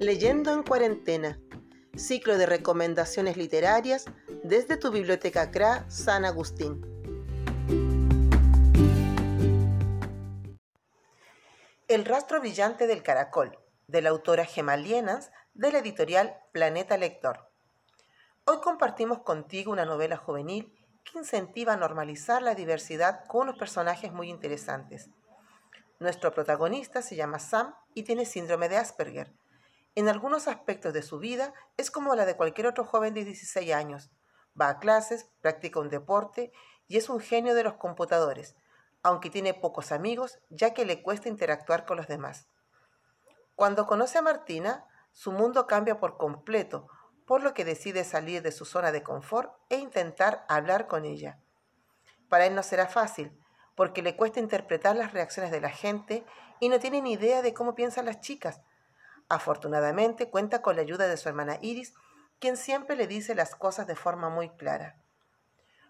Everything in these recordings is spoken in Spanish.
Leyendo en cuarentena, ciclo de recomendaciones literarias desde tu biblioteca CRA San Agustín. El rastro brillante del caracol, de la autora Gemalienas, de la editorial Planeta Lector. Hoy compartimos contigo una novela juvenil que incentiva a normalizar la diversidad con unos personajes muy interesantes. Nuestro protagonista se llama Sam y tiene síndrome de Asperger. En algunos aspectos de su vida es como la de cualquier otro joven de 16 años. Va a clases, practica un deporte y es un genio de los computadores, aunque tiene pocos amigos ya que le cuesta interactuar con los demás. Cuando conoce a Martina, su mundo cambia por completo, por lo que decide salir de su zona de confort e intentar hablar con ella. Para él no será fácil, porque le cuesta interpretar las reacciones de la gente y no tiene ni idea de cómo piensan las chicas. Afortunadamente cuenta con la ayuda de su hermana Iris, quien siempre le dice las cosas de forma muy clara.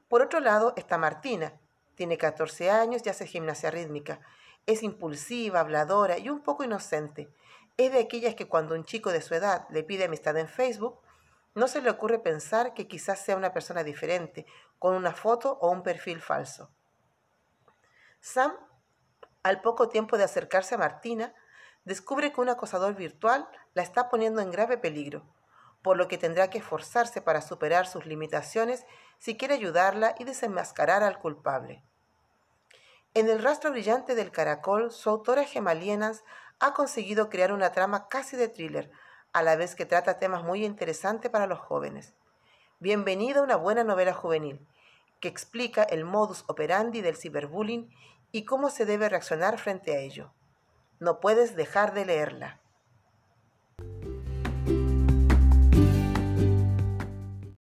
Por otro lado está Martina. Tiene 14 años y hace gimnasia rítmica. Es impulsiva, habladora y un poco inocente. Es de aquellas que cuando un chico de su edad le pide amistad en Facebook, no se le ocurre pensar que quizás sea una persona diferente, con una foto o un perfil falso. Sam, al poco tiempo de acercarse a Martina, descubre que un acosador virtual la está poniendo en grave peligro, por lo que tendrá que esforzarse para superar sus limitaciones si quiere ayudarla y desenmascarar al culpable. En el rastro brillante del caracol, su autora Gemalienas ha conseguido crear una trama casi de thriller, a la vez que trata temas muy interesantes para los jóvenes. Bienvenido a una buena novela juvenil, que explica el modus operandi del ciberbullying y cómo se debe reaccionar frente a ello. No puedes dejar de leerla.